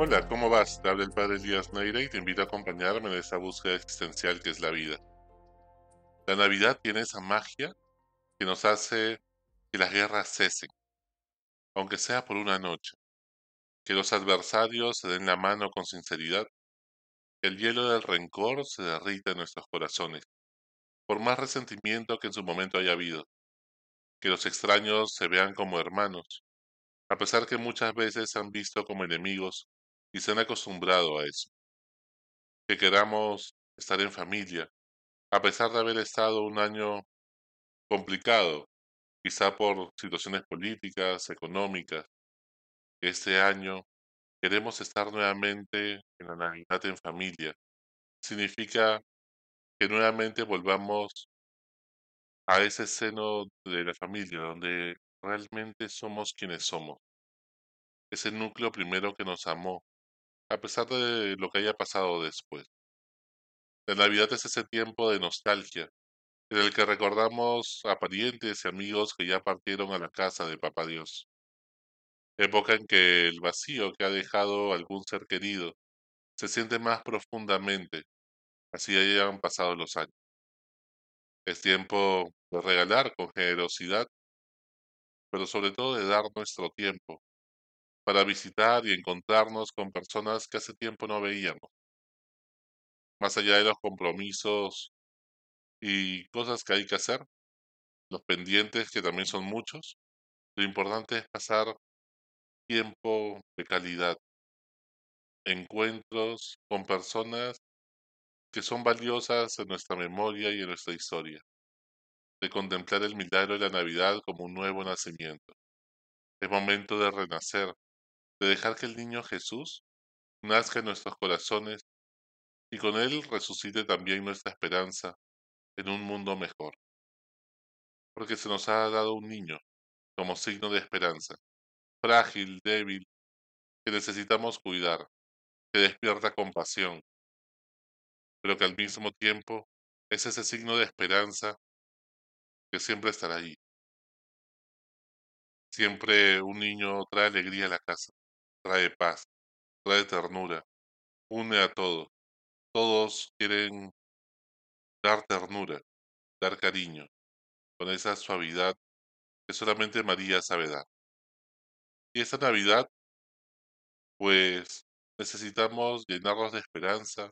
Hola, ¿cómo vas? Te habla el padre Elías Neira y te invito a acompañarme en esta búsqueda existencial que es la vida. La Navidad tiene esa magia que nos hace que las guerras cesen, aunque sea por una noche, que los adversarios se den la mano con sinceridad, que el hielo del rencor se derrita en nuestros corazones, por más resentimiento que en su momento haya habido, que los extraños se vean como hermanos, a pesar que muchas veces se han visto como enemigos y se han acostumbrado a eso. Que queramos estar en familia, a pesar de haber estado un año complicado, quizá por situaciones políticas, económicas. Este año queremos estar nuevamente en la Navidad en familia. Significa que nuevamente volvamos a ese seno de la familia, donde realmente somos quienes somos. Ese núcleo primero que nos amó, a pesar de lo que haya pasado después. La Navidad es ese tiempo de nostalgia, en el que recordamos a parientes y amigos que ya partieron a la casa de Papá Dios. Época en que el vacío que ha dejado algún ser querido se siente más profundamente, así hayan pasado los años. Es tiempo de regalar con generosidad, pero sobre todo de dar nuestro tiempo para visitar y encontrarnos con personas que hace tiempo no veíamos. Más allá de los compromisos y cosas que hay que hacer, los pendientes que también son muchos, lo importante es pasar tiempo de calidad, encuentros con personas que son valiosas en nuestra memoria y en nuestra historia, de contemplar el milagro de la Navidad como un nuevo nacimiento. Es momento de renacer, de dejar que el niño Jesús nazca en nuestros corazones y con él resucite también nuestra esperanza en un mundo mejor. Porque se nos ha dado un niño como signo de esperanza, frágil, débil, que necesitamos cuidar, que despierta compasión, pero que al mismo tiempo es ese signo de esperanza que siempre estará ahí. Siempre un niño trae alegría a la casa, trae paz, trae ternura, une a todos. Todos quieren dar ternura, dar cariño, con esa suavidad que solamente María sabe dar. Y esta Navidad, pues necesitamos llenarnos de esperanza,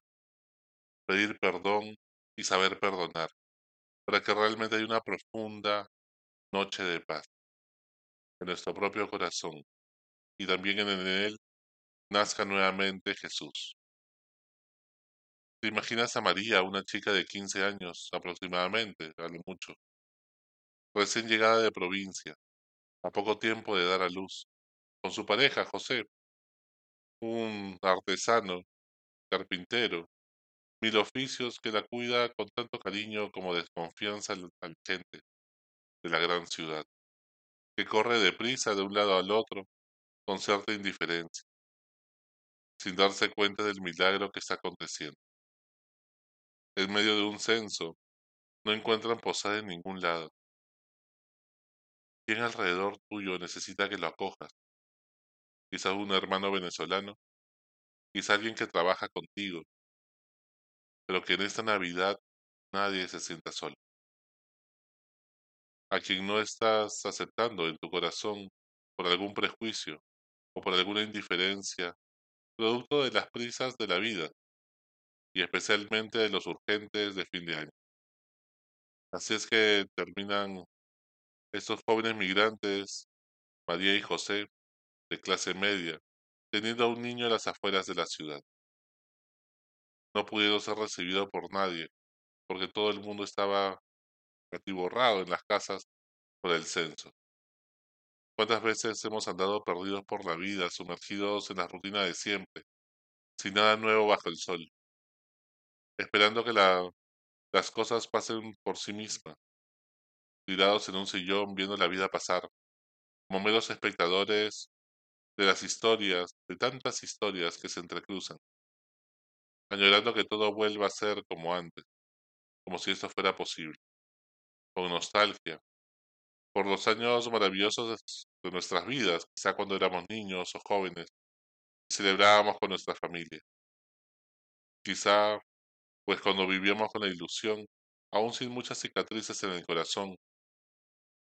pedir perdón y saber perdonar, para que realmente haya una profunda noche de paz en nuestro propio corazón y también en él nazca nuevamente Jesús. ¿Te imaginas a María, una chica de 15 años aproximadamente, a lo mucho, recién llegada de provincia, a poco tiempo de dar a luz, con su pareja, José, un artesano, carpintero, mil oficios que la cuida con tanto cariño como desconfianza al, gente de la gran ciudad, que corre deprisa de un lado al otro con cierta indiferencia, sin darse cuenta del milagro que está aconteciendo. En medio de un censo, no encuentran posada en ningún lado. ¿Quién alrededor tuyo necesita que lo acojas? Quizá un hermano venezolano, quizá alguien que trabaja contigo, pero que en esta Navidad nadie se sienta solo. A quien no estás aceptando en tu corazón por algún prejuicio o por alguna indiferencia, producto de las prisas de la vida y especialmente de los urgentes de fin de año. Así es que terminan estos jóvenes migrantes, María y José, de clase media, teniendo a un niño a las afueras de la ciudad no pudieron ser recibidos por nadie, porque todo el mundo estaba atiborrado en las casas por el censo. ¿Cuántas veces hemos andado perdidos por la vida, sumergidos en la rutina de siempre, sin nada nuevo bajo el sol, esperando que las cosas pasen por sí mismas, tirados en un sillón viendo la vida pasar, como meros espectadores de las historias, de tantas historias que se entrecruzan? añorando que todo vuelva a ser como antes, como si esto fuera posible, con nostalgia, por los años maravillosos de nuestras vidas, quizá cuando éramos niños o jóvenes, y celebrábamos con nuestra familia. Quizá, pues cuando vivíamos con la ilusión, aún sin muchas cicatrices en el corazón,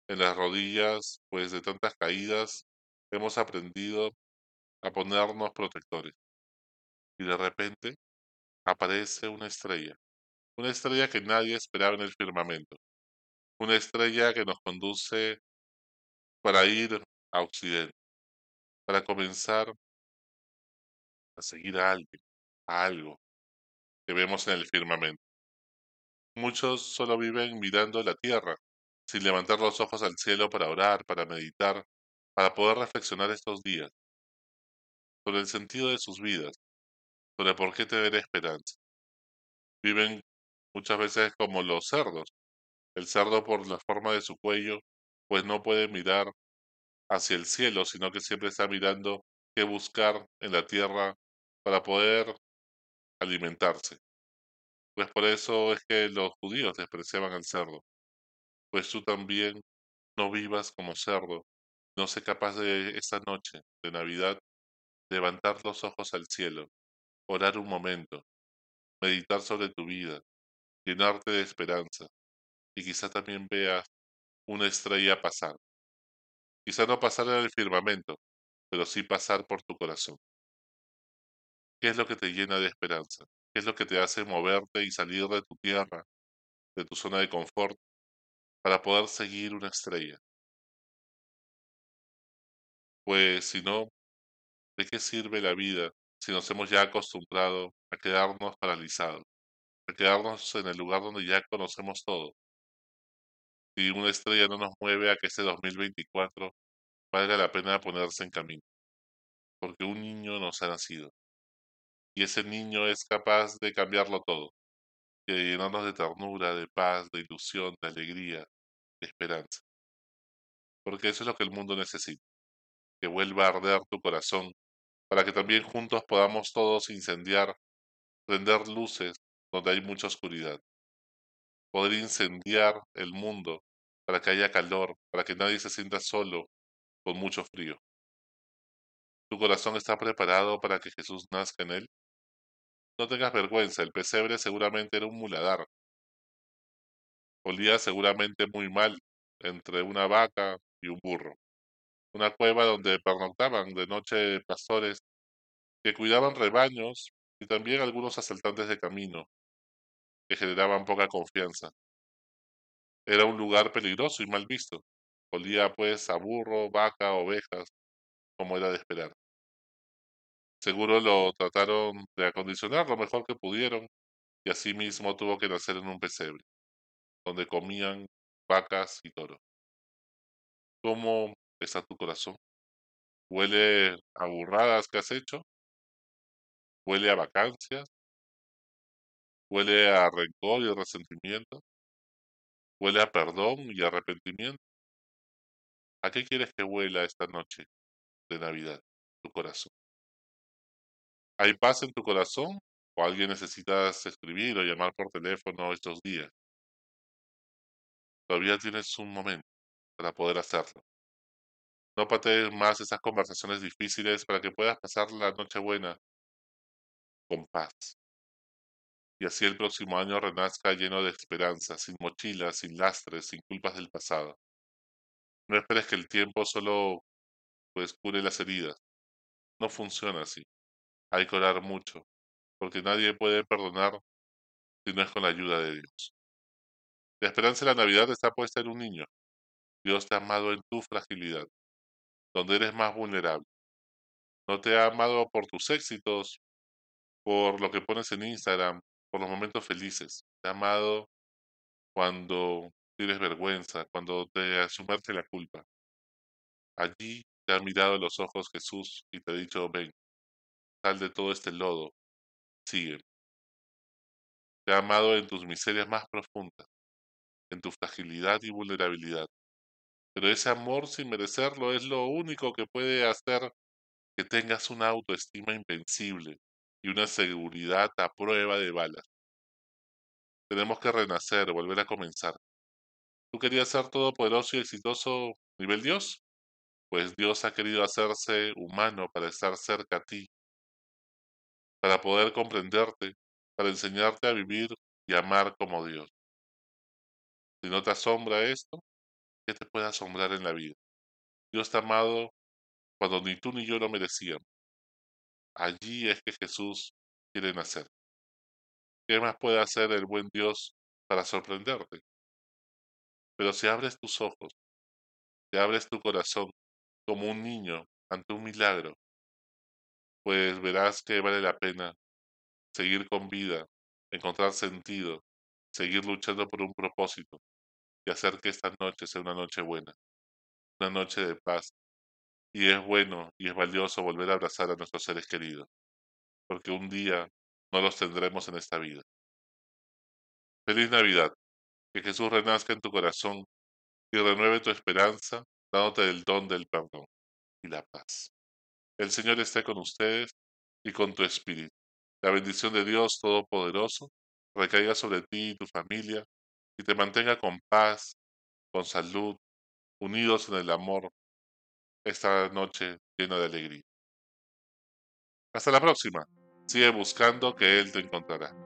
en las rodillas, pues de tantas caídas, hemos aprendido a ponernos protectores. Y de repente aparece una estrella, una estrella que nadie esperaba en el firmamento, una estrella que nos conduce para ir a Occidente, para comenzar a seguir a alguien, a algo que vemos en el firmamento. Muchos solo viven mirando la tierra, sin levantar los ojos al cielo para orar, para meditar, para poder reflexionar estos días sobre el sentido de sus vidas, sobre por qué tener esperanza. Viven muchas veces como los cerdos. El cerdo por la forma de su cuello, pues no puede mirar hacia el cielo, sino que siempre está mirando qué buscar en la tierra para poder alimentarse. Pues por eso es que los judíos despreciaban al cerdo. Pues tú también no vivas como cerdo, no sé capaz de esta noche de Navidad levantar los ojos al cielo, orar un momento, meditar sobre tu vida, llenarte de esperanza y quizá también veas una estrella pasar. Quizá no pasar en el firmamento, pero sí pasar por tu corazón. ¿Qué es lo que te llena de esperanza? ¿Qué es lo que te hace moverte y salir de tu tierra, de tu zona de confort, para poder seguir una estrella? Pues si no, ¿de qué sirve la vida si nos hemos ya acostumbrado a quedarnos paralizados, a quedarnos en el lugar donde ya conocemos todo? Si una estrella no nos mueve a que este 2024 valga la pena ponerse en camino, porque un niño nos ha nacido. Y ese niño es capaz de cambiarlo todo, de llenarnos de ternura, de paz, de ilusión, de alegría, de esperanza. Porque eso es lo que el mundo necesita, que vuelva a arder tu corazón, para que también juntos podamos todos incendiar, prender luces donde hay mucha oscuridad, poder incendiar el mundo para que haya calor, para que nadie se sienta solo con mucho frío. ¿Tu corazón está preparado para que Jesús nazca en él? No tengas vergüenza, el pesebre seguramente era un muladar. Olía seguramente muy mal entre una vaca y un burro. Una cueva donde pernoctaban de noche pastores que cuidaban rebaños y también algunos asaltantes de camino que generaban poca confianza. Era un lugar peligroso y mal visto. Olía pues a burro, vaca, ovejas, como era de esperar. Seguro lo trataron de acondicionar lo mejor que pudieron y así mismo tuvo que nacer en un pesebre, donde comían vacas y toros. ¿Cómo está tu corazón? ¿Huele a burradas que has hecho? ¿Huele a vacancias? ¿Huele a rencor y resentimiento? ¿Huele a perdón y arrepentimiento? ¿A qué quieres que huela esta noche de Navidad tu corazón? ¿Hay paz en tu corazón o alguien necesitas escribir o llamar por teléfono estos días? Todavía tienes un momento para poder hacerlo. No patees más esas conversaciones difíciles para que puedas pasar la noche buena con paz. Y así el próximo año renazca lleno de esperanza, sin mochilas, sin lastres, sin culpas del pasado. No esperes que el tiempo solo pues cure las heridas. No funciona así hay que orar mucho, porque nadie puede perdonar si no es con la ayuda de Dios. La esperanza de la Navidad está puesta en un niño. Dios te ha amado en tu fragilidad, donde eres más vulnerable. No te ha amado por tus éxitos, por lo que pones en Instagram, por los momentos felices. Te ha amado cuando tienes vergüenza, cuando te sumerge la culpa. Allí te ha mirado en los ojos Jesús y te ha dicho, ven, sal de todo este lodo, sigue. Te ha amado en tus miserias más profundas, en tu fragilidad y vulnerabilidad. Pero ese amor sin merecerlo es lo único que puede hacer que tengas una autoestima invencible y una seguridad a prueba de balas. Tenemos que renacer, volver a comenzar. ¿Tú querías ser todopoderoso y exitoso nivel Dios? Pues Dios ha querido hacerse humano para estar cerca a ti para poder comprenderte, para enseñarte a vivir y amar como Dios. Si no te asombra esto, ¿qué te puede asombrar en la vida? Dios te ha amado cuando ni tú ni yo lo merecíamos. Allí es que Jesús quiere nacer. ¿Qué más puede hacer el buen Dios para sorprenderte? Pero si abres tus ojos, si abres tu corazón como un niño ante un milagro, pues verás que vale la pena seguir con vida, encontrar sentido, seguir luchando por un propósito y hacer que esta noche sea una noche buena, una noche de paz. Y es bueno y es valioso volver a abrazar a nuestros seres queridos, porque un día no los tendremos en esta vida. Feliz Navidad, que Jesús renazca en tu corazón y renueve tu esperanza, dándote el don del perdón y la paz. El Señor esté con ustedes y con tu espíritu. La bendición de Dios Todopoderoso recaiga sobre ti y tu familia y te mantenga con paz, con salud, unidos en el amor, esta noche llena de alegría. Hasta la próxima. Sigue buscando que Él te encontrará.